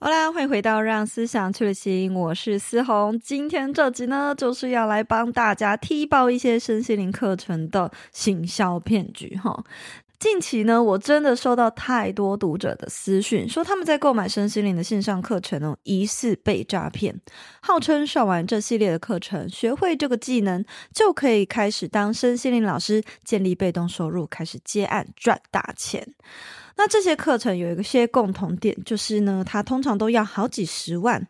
好啦，欢迎回到《让思想去旅行》，我是思红。今天这集呢，就是要来帮大家踢爆一些身心灵课程的行销骗局哈。近期呢，我真的收到太多读者的私讯，说他们在购买身心灵的线上课程哦，疑似被诈骗，号称上完这系列的课程，学会这个技能，就可以开始当身心灵老师，建立被动收入，开始接案赚大钱。那这些课程有一些共同点，就是呢，它通常都要好几十万，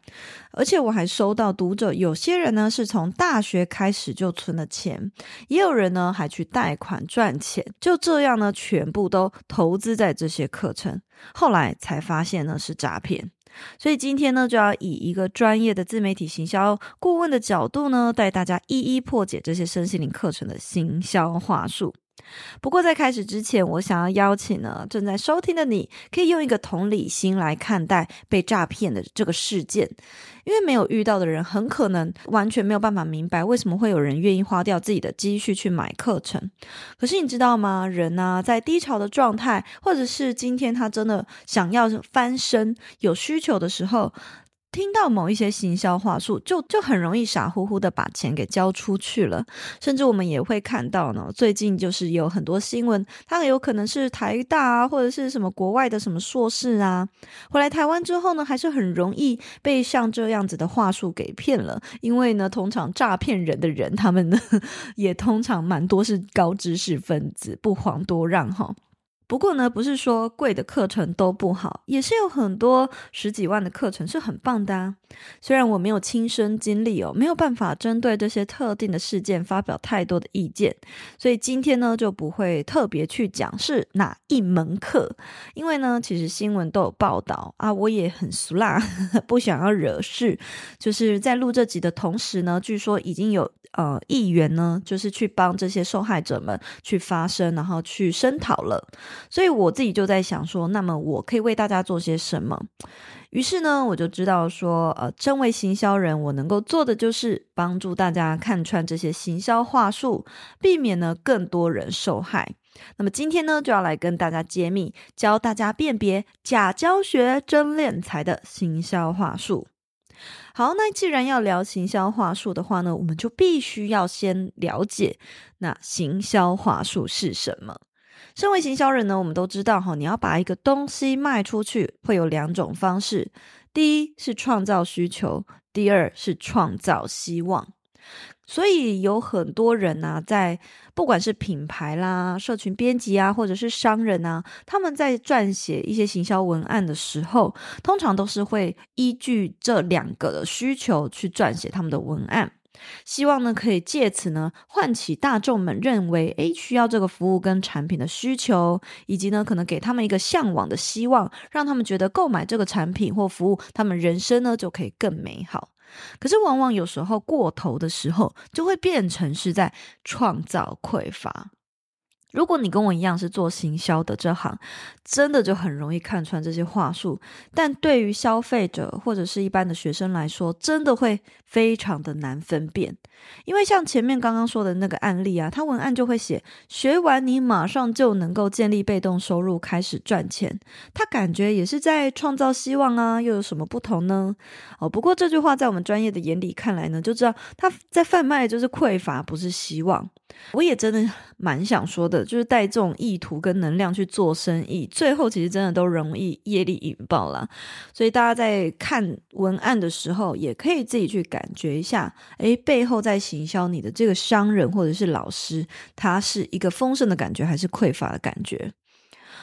而且我还收到读者，有些人呢是从大学开始就存了钱，也有人呢还去贷款赚钱，就这样呢，全部都投资在这些课程，后来才发现呢是诈骗。所以今天呢，就要以一个专业的自媒体行销顾问的角度呢，带大家一一破解这些身心灵课程的行销话术。不过在开始之前，我想要邀请呢，正在收听的你，可以用一个同理心来看待被诈骗的这个事件，因为没有遇到的人，很可能完全没有办法明白为什么会有人愿意花掉自己的积蓄去买课程。可是你知道吗？人呢，在低潮的状态，或者是今天他真的想要翻身、有需求的时候。听到某一些行销话术，就就很容易傻乎乎的把钱给交出去了。甚至我们也会看到呢，最近就是有很多新闻，它很有可能是台大啊，或者是什么国外的什么硕士啊，回来台湾之后呢，还是很容易被像这样子的话术给骗了。因为呢，通常诈骗人的人，他们呢 也通常蛮多是高知识分子，不遑多让哈。不过呢，不是说贵的课程都不好，也是有很多十几万的课程是很棒的啊。虽然我没有亲身经历哦，没有办法针对这些特定的事件发表太多的意见，所以今天呢就不会特别去讲是哪一门课，因为呢其实新闻都有报道啊，我也很俗辣，不想要惹事，就是在录这集的同时呢，据说已经有。呃，议员呢，就是去帮这些受害者们去发声，然后去声讨了。所以我自己就在想说，那么我可以为大家做些什么？于是呢，我就知道说，呃，身为行销人，我能够做的就是帮助大家看穿这些行销话术，避免呢更多人受害。那么今天呢，就要来跟大家揭秘，教大家辨别假教学、真敛财的行销话术。好，那既然要聊行销话术的话呢，我们就必须要先了解那行销话术是什么。身为行销人呢，我们都知道哈，你要把一个东西卖出去，会有两种方式：第一是创造需求，第二是创造希望。所以有很多人呢、啊，在不管是品牌啦、社群编辑啊，或者是商人啊，他们在撰写一些行销文案的时候，通常都是会依据这两个的需求去撰写他们的文案，希望呢可以借此呢唤起大众们认为诶需要这个服务跟产品的需求，以及呢可能给他们一个向往的希望，让他们觉得购买这个产品或服务，他们人生呢就可以更美好。可是，往往有时候过头的时候，就会变成是在创造匮乏。如果你跟我一样是做行销的这行，真的就很容易看穿这些话术。但对于消费者或者是一般的学生来说，真的会非常的难分辨。因为像前面刚刚说的那个案例啊，他文案就会写学完你马上就能够建立被动收入，开始赚钱。他感觉也是在创造希望啊，又有什么不同呢？哦，不过这句话在我们专业的眼里看来呢，就知道他在贩卖就是匮乏，不是希望。我也真的蛮想说的，就是带这种意图跟能量去做生意，最后其实真的都容易业力引爆啦。所以大家在看文案的时候，也可以自己去感觉一下，诶，背后在行销你的这个商人或者是老师，他是一个丰盛的感觉，还是匮乏的感觉？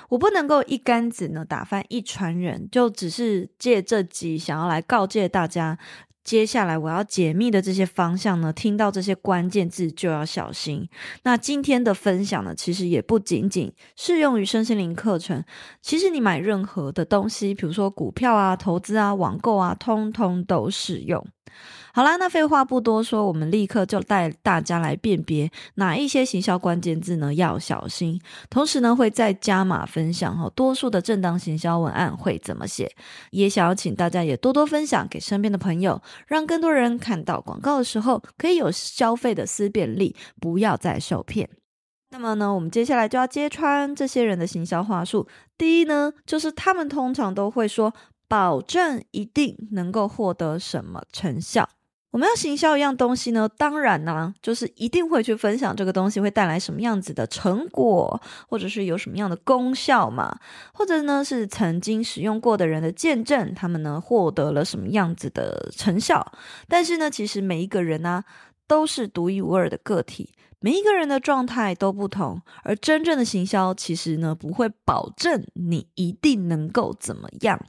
我不能够一竿子呢打翻一船人，就只是借这集想要来告诫大家。接下来我要解密的这些方向呢，听到这些关键字就要小心。那今天的分享呢，其实也不仅仅适用于身心灵课程。其实你买任何的东西，比如说股票啊、投资啊、网购啊，通通都适用。好啦，那废话不多说，我们立刻就带大家来辨别哪一些行销关键字呢，要小心。同时呢，会再加码分享哈，多数的正当行销文案会怎么写，也想要请大家也多多分享给身边的朋友，让更多人看到广告的时候可以有消费的思辨力，不要再受骗。那么呢，我们接下来就要揭穿这些人的行销话术。第一呢，就是他们通常都会说，保证一定能够获得什么成效。我们要行销一样东西呢，当然呢，就是一定会去分享这个东西会带来什么样子的成果，或者是有什么样的功效嘛，或者呢是曾经使用过的人的见证，他们呢获得了什么样子的成效。但是呢，其实每一个人呢都是独一无二的个体，每一个人的状态都不同，而真正的行销其实呢不会保证你一定能够怎么样。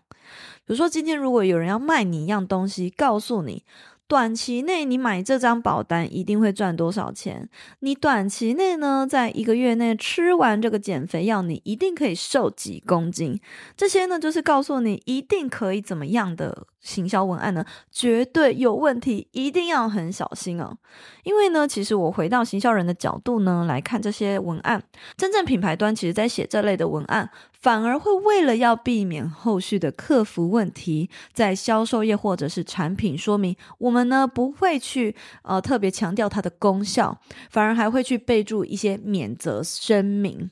比如说，今天如果有人要卖你一样东西，告诉你。短期内你买这张保单一定会赚多少钱？你短期内呢，在一个月内吃完这个减肥药，你一定可以瘦几公斤。这些呢，就是告诉你一定可以怎么样的行销文案呢？绝对有问题，一定要很小心哦。因为呢，其实我回到行销人的角度呢来看这些文案，真正品牌端其实在写这类的文案。反而会为了要避免后续的客服问题，在销售页或者是产品说明，我们呢不会去呃特别强调它的功效，反而还会去备注一些免责声明。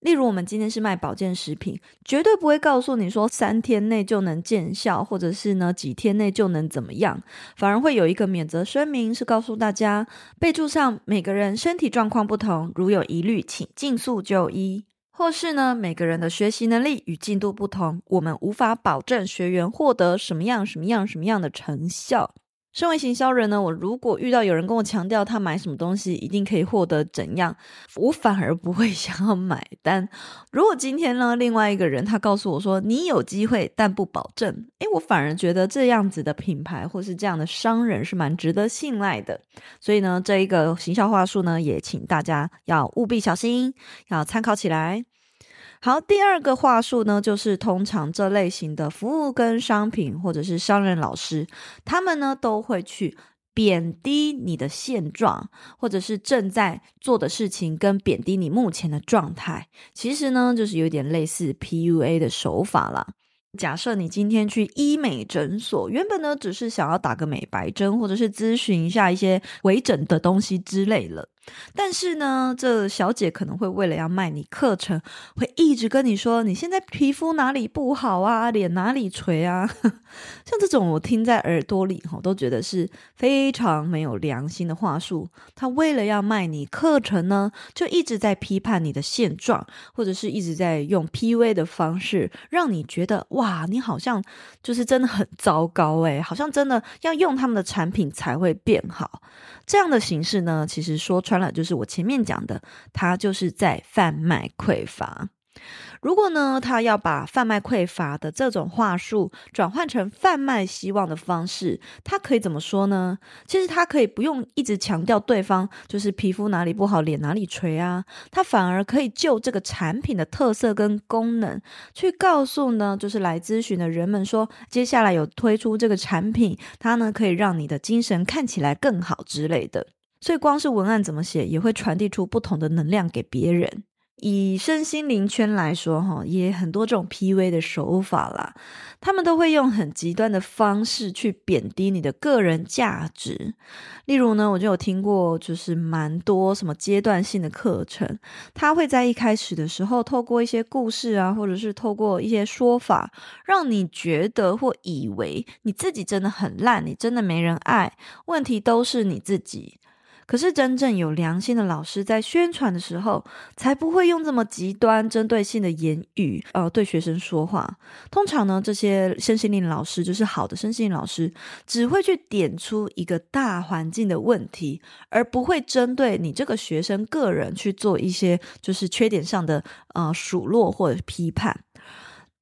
例如，我们今天是卖保健食品，绝对不会告诉你说三天内就能见效，或者是呢几天内就能怎么样，反而会有一个免责声明，是告诉大家备注上每个人身体状况不同，如有疑虑，请尽速就医。或是呢，每个人的学习能力与进度不同，我们无法保证学员获得什么样、什么样、什么样的成效。身为行销人呢，我如果遇到有人跟我强调他买什么东西一定可以获得怎样，我反而不会想要买单。如果今天呢，另外一个人他告诉我说你有机会，但不保证，诶，我反而觉得这样子的品牌或是这样的商人是蛮值得信赖的。所以呢，这一个行销话术呢，也请大家要务必小心，要参考起来。好，第二个话术呢，就是通常这类型的服务跟商品，或者是商人老师，他们呢都会去贬低你的现状，或者是正在做的事情，跟贬低你目前的状态。其实呢，就是有点类似 PUA 的手法啦。假设你今天去医美诊所，原本呢只是想要打个美白针，或者是咨询一下一些微整的东西之类了。但是呢，这小姐可能会为了要卖你课程，会一直跟你说你现在皮肤哪里不好啊，脸哪里垂啊，像这种我听在耳朵里哈，都觉得是非常没有良心的话术。他为了要卖你课程呢，就一直在批判你的现状，或者是一直在用 PUA 的方式，让你觉得哇，你好像就是真的很糟糕诶，好像真的要用他们的产品才会变好。这样的形式呢，其实说穿了就是我前面讲的，他就是在贩卖匮乏。如果呢，他要把贩卖匮乏的这种话术转换成贩卖希望的方式，他可以怎么说呢？其实他可以不用一直强调对方就是皮肤哪里不好，脸哪里垂啊，他反而可以就这个产品的特色跟功能去告诉呢，就是来咨询的人们说，接下来有推出这个产品，它呢可以让你的精神看起来更好之类的。所以光是文案怎么写，也会传递出不同的能量给别人。以身心灵圈来说，哈，也很多这种 P V 的手法啦。他们都会用很极端的方式去贬低你的个人价值。例如呢，我就有听过，就是蛮多什么阶段性的课程，他会在一开始的时候，透过一些故事啊，或者是透过一些说法，让你觉得或以为你自己真的很烂，你真的没人爱，问题都是你自己。可是，真正有良心的老师在宣传的时候，才不会用这么极端、针对性的言语，呃，对学生说话。通常呢，这些身心灵老师就是好的身心灵老师，只会去点出一个大环境的问题，而不会针对你这个学生个人去做一些就是缺点上的呃数落或者批判。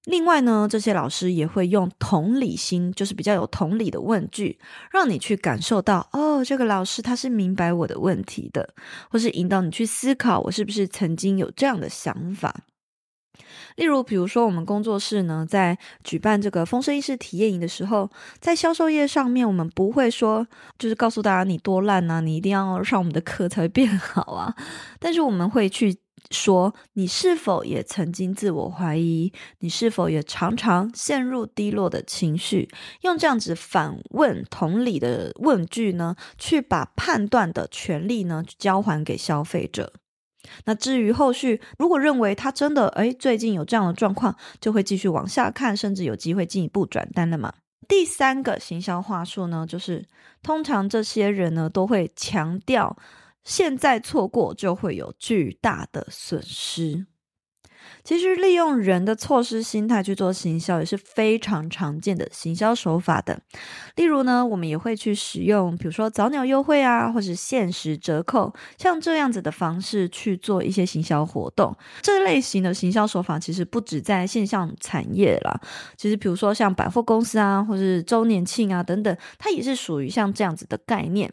另外呢，这些老师也会用同理心，就是比较有同理的问句，让你去感受到，哦，这个老师他是明白我的问题的，或是引导你去思考，我是不是曾经有这样的想法。例如，比如说我们工作室呢，在举办这个风声意识体验营的时候，在销售页上面，我们不会说，就是告诉大家你多烂啊，你一定要上我们的课才会变好啊，但是我们会去。说你是否也曾经自我怀疑？你是否也常常陷入低落的情绪？用这样子反问同理的问句呢，去把判断的权利呢交还给消费者。那至于后续，如果认为他真的诶最近有这样的状况，就会继续往下看，甚至有机会进一步转单了嘛。第三个行销话术呢，就是通常这些人呢都会强调。现在错过就会有巨大的损失。其实利用人的错失心态去做行销也是非常常见的行销手法的。例如呢，我们也会去使用，比如说早鸟优惠啊，或是限时折扣，像这样子的方式去做一些行销活动。这类型的行销手法其实不止在线上产业啦，其实比如说像百货公司啊，或是周年庆啊等等，它也是属于像这样子的概念。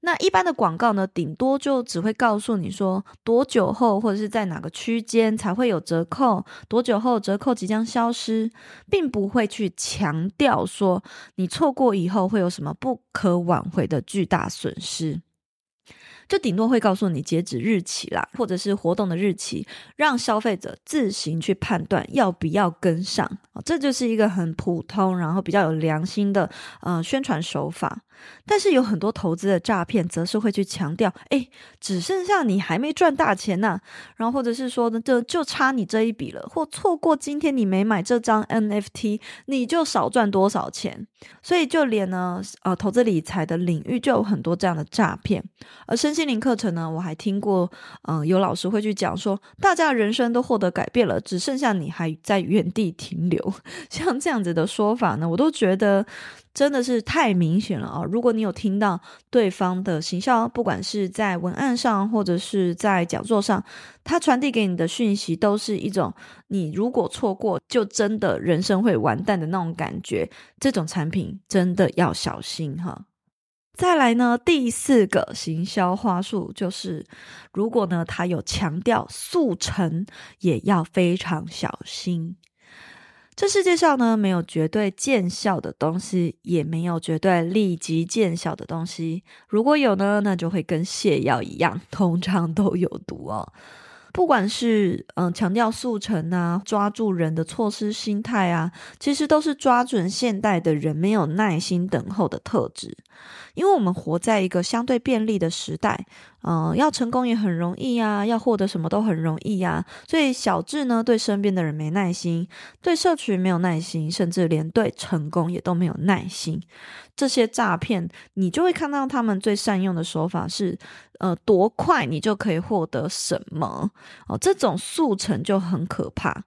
那一般的广告呢，顶多就只会告诉你说多久后或者是在哪个区间才会有折扣，多久后折扣即将消失，并不会去强调说你错过以后会有什么不可挽回的巨大损失。就顶多会告诉你截止日期啦，或者是活动的日期，让消费者自行去判断要不要跟上。这就是一个很普通，然后比较有良心的呃宣传手法。但是有很多投资的诈骗，则是会去强调，哎，只剩下你还没赚大钱呢，然后或者是说呢，就就差你这一笔了，或错过今天你没买这张 NFT，你就少赚多少钱。所以就连呢，呃，投资理财的领域就有很多这样的诈骗。而身心灵课程呢，我还听过，嗯、有老师会去讲说，大家的人生都获得改变了，只剩下你还在原地停留。像这样子的说法呢，我都觉得。真的是太明显了啊！如果你有听到对方的行销，不管是在文案上或者是在讲座上，他传递给你的讯息都是一种你如果错过，就真的人生会完蛋的那种感觉。这种产品真的要小心哈！再来呢，第四个行销话术就是，如果呢他有强调速成，也要非常小心。这世界上呢，没有绝对见效的东西，也没有绝对立即见效的东西。如果有呢，那就会跟泻药一样，通常都有毒哦。不管是嗯强调速成啊，抓住人的错失心态啊，其实都是抓准现代的人没有耐心等候的特质。因为我们活在一个相对便利的时代。嗯、要成功也很容易呀，要获得什么都很容易呀。所以小智呢，对身边的人没耐心，对社群没有耐心，甚至连对成功也都没有耐心。这些诈骗，你就会看到他们最善用的手法是，呃，多快你就可以获得什么哦，这种速成就很可怕。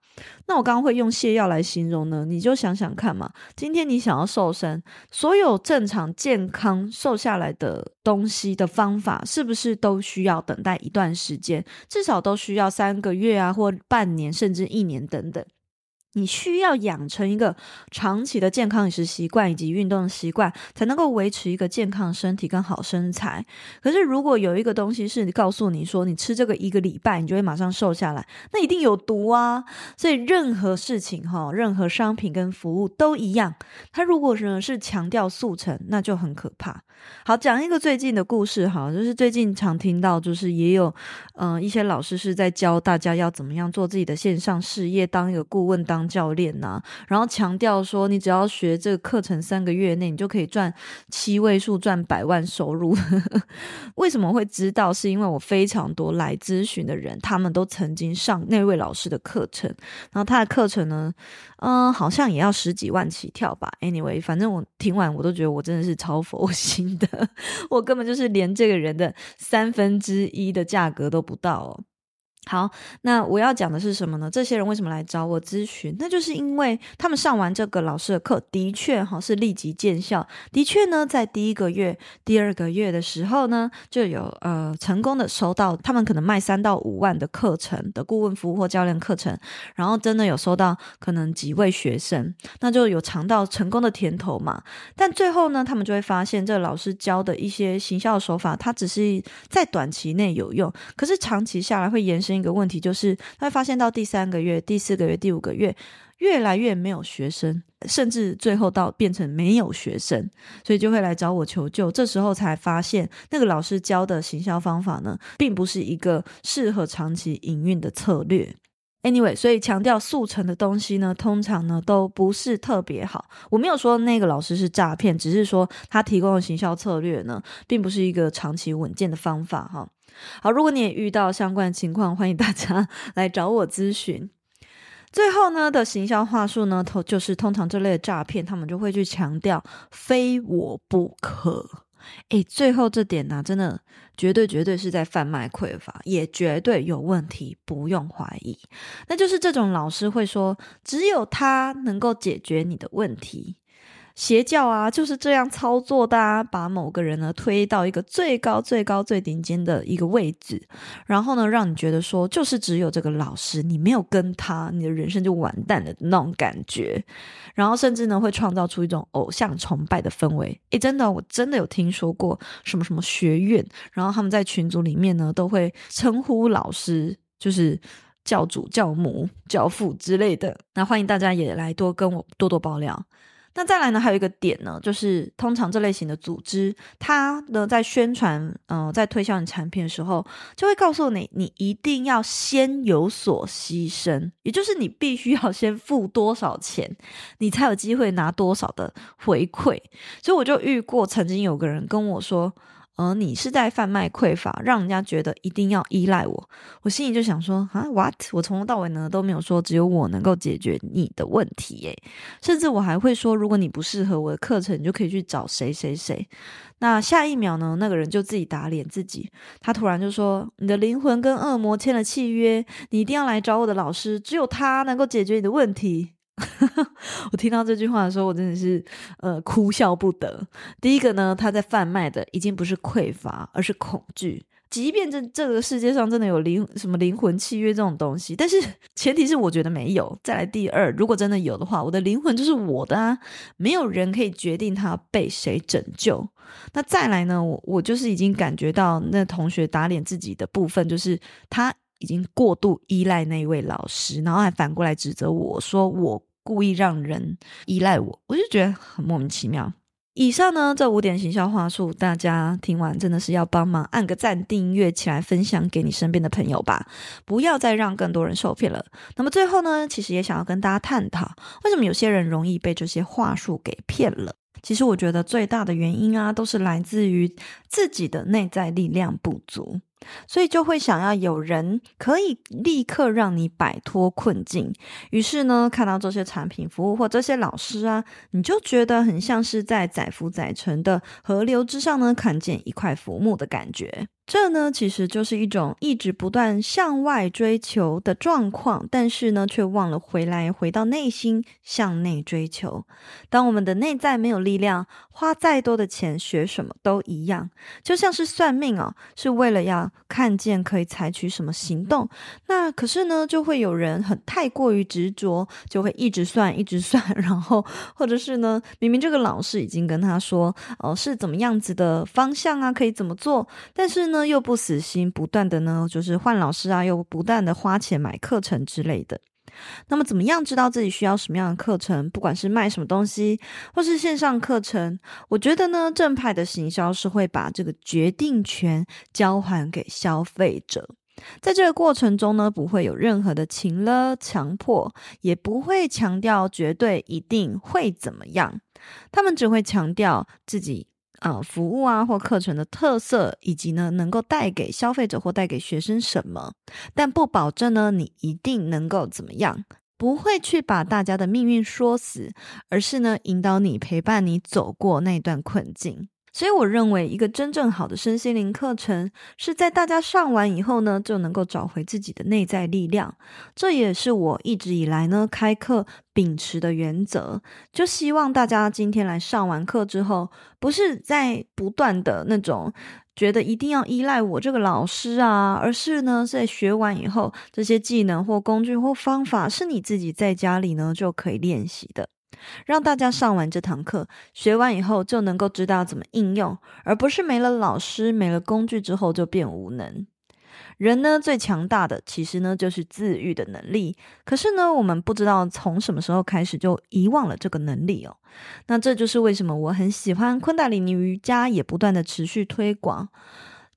那我刚刚会用泻药来形容呢，你就想想看嘛，今天你想要瘦身，所有正常健康瘦下来的东西的方法，是不是都需要等待一段时间？至少都需要三个月啊，或半年，甚至一年等等。你需要养成一个长期的健康饮食习惯以及运动习惯，才能够维持一个健康身体跟好身材。可是，如果有一个东西是你告诉你说，你吃这个一个礼拜，你就会马上瘦下来，那一定有毒啊！所以，任何事情哈，任何商品跟服务都一样。它如果呢是强调速成，那就很可怕。好，讲一个最近的故事哈，就是最近常听到，就是也有嗯、一些老师是在教大家要怎么样做自己的线上事业，当一个顾问当。教练呐、然后强调说，你只要学这个课程三个月内，你就可以赚七位数、赚百万收入。为什么会知道？是因为我非常多来咨询的人，他们都曾经上那位老师的课程，然后他的课程呢，嗯，好像也要十几万起跳吧。Anyway，反正我听完，我都觉得我真的是超佛心的，我根本就是连这个人的三分之一的价格都不到哦。好，那我要讲的是什么呢？这些人为什么来找我咨询？那就是因为他们上完这个老师的课，的确哈是立即见效。的确呢，在第一个月、第二个月的时候呢，就有呃成功的收到他们可能卖三到五万的课程的顾问服务或教练课程，然后真的有收到可能几位学生，那就有尝到成功的甜头嘛。但最后呢，他们就会发现这老师教的一些行销手法，它只是在短期内有用，可是长期下来会延伸。一个问题就是，他会发现到第三个月、第四个月、第五个月，越来越没有学生，甚至最后到变成没有学生，所以就会来找我求救。这时候才发现，那个老师教的行销方法呢，并不是一个适合长期营运的策略。Anyway，所以强调速成的东西呢，通常呢都不是特别好。我没有说那个老师是诈骗，只是说他提供的行销策略呢，并不是一个长期稳健的方法哈。好，如果你也遇到相关的情况，欢迎大家来找我咨询。最后呢的行销话术呢，通就是通常这类的诈骗，他们就会去强调非我不可。诶，最后这点呢，真的绝对绝对是在贩卖匮乏，也绝对有问题，不用怀疑。那就是这种老师会说，只有他能够解决你的问题。邪教啊，就是这样操作的啊，把某个人呢推到一个最高、最高、最顶尖的一个位置，然后呢，让你觉得说，就是只有这个老师，你没有跟他，你的人生就完蛋了那种感觉，然后甚至呢，会创造出一种偶像崇拜的氛围。诶，真的，我真的有听说过什么什么学院，然后他们在群组里面呢，都会称呼老师就是教主、教母、教父之类的。那欢迎大家也来多跟我多多爆料。那再来呢，还有一个点呢，就是通常这类型的组织，它呢在宣传，嗯、在推销你产品的时候，就会告诉你，你一定要先有所牺牲，也就是你必须要先付多少钱，你才有机会拿多少的回馈。所以我就遇过，曾经有个人跟我说。而你是在贩卖匮乏，让人家觉得一定要依赖我。我心里就想说啊，what？我从头到尾呢都没有说只有我能够解决你的问题耶，甚至我还会说，如果你不适合我的课程，你就可以去找谁谁谁。那下一秒呢，那个人就自己打脸自己，他突然就说：“你的灵魂跟恶魔签了契约，你一定要来找我的老师，只有他能够解决你的问题。” 我听到这句话的时候，我真的是呃哭笑不得。第一个呢，他在贩卖的已经不是匮乏，而是恐惧。即便这这个世界上真的有灵什么灵魂契约这种东西，但是前提是我觉得没有。再来第二，如果真的有的话，我的灵魂就是我的啊，没有人可以决定他被谁拯救。那再来呢，我我就是已经感觉到那同学打脸自己的部分，就是他已经过度依赖那一位老师，然后还反过来指责我说我。故意让人依赖我，我就觉得很莫名其妙。以上呢，这五点行销话术，大家听完真的是要帮忙按个赞、订阅起来，分享给你身边的朋友吧，不要再让更多人受骗了。那么最后呢，其实也想要跟大家探讨，为什么有些人容易被这些话术给骗了？其实我觉得最大的原因啊，都是来自于自己的内在力量不足。所以就会想要有人可以立刻让你摆脱困境，于是呢，看到这些产品服务或这些老师啊，你就觉得很像是在载浮载沉的河流之上呢，看见一块浮木的感觉。这呢，其实就是一种一直不断向外追求的状况，但是呢，却忘了回来，回到内心向内追求。当我们的内在没有力量，花再多的钱学什么都一样，就像是算命哦，是为了要看见可以采取什么行动。那可是呢，就会有人很太过于执着，就会一直算，一直算，然后或者是呢，明明这个老师已经跟他说，哦，是怎么样子的方向啊，可以怎么做，但是呢。又不死心，不断的呢，就是换老师啊，又不断的花钱买课程之类的。那么，怎么样知道自己需要什么样的课程？不管是卖什么东西，或是线上课程，我觉得呢，正派的行销是会把这个决定权交还给消费者。在这个过程中呢，不会有任何的情勒强迫，也不会强调绝对一定会怎么样。他们只会强调自己。啊，服务啊或课程的特色，以及呢能够带给消费者或带给学生什么，但不保证呢你一定能够怎么样，不会去把大家的命运说死，而是呢引导你陪伴你走过那段困境。所以我认为，一个真正好的身心灵课程，是在大家上完以后呢，就能够找回自己的内在力量。这也是我一直以来呢开课秉持的原则。就希望大家今天来上完课之后，不是在不断的那种觉得一定要依赖我这个老师啊，而是呢在学完以后，这些技能或工具或方法是你自己在家里呢就可以练习的。让大家上完这堂课，学完以后就能够知道怎么应用，而不是没了老师、没了工具之后就变无能。人呢，最强大的其实呢就是自愈的能力，可是呢我们不知道从什么时候开始就遗忘了这个能力哦。那这就是为什么我很喜欢昆达里尼瑜伽，也不断的持续推广。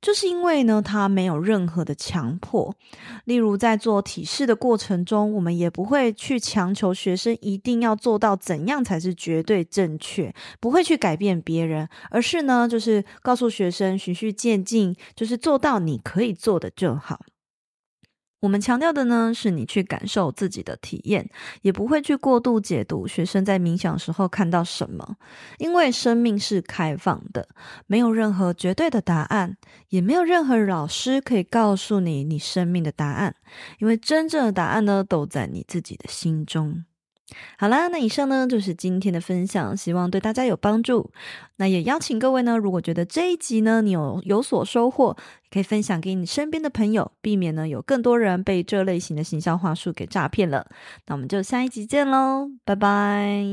就是因为呢，他没有任何的强迫。例如，在做体式的过程中，我们也不会去强求学生一定要做到怎样才是绝对正确，不会去改变别人，而是呢，就是告诉学生循序渐进，就是做到你可以做的就好。我们强调的呢，是你去感受自己的体验，也不会去过度解读学生在冥想时候看到什么，因为生命是开放的，没有任何绝对的答案，也没有任何老师可以告诉你你生命的答案，因为真正的答案呢，都在你自己的心中。好啦，那以上呢就是今天的分享，希望对大家有帮助。那也邀请各位呢，如果觉得这一集呢你有有所收获，可以分享给你身边的朋友，避免呢有更多人被这类型的行销话术给诈骗了。那我们就下一集见喽，拜拜。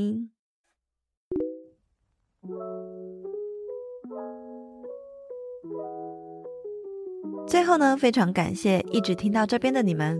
最后呢，非常感谢一直听到这边的你们。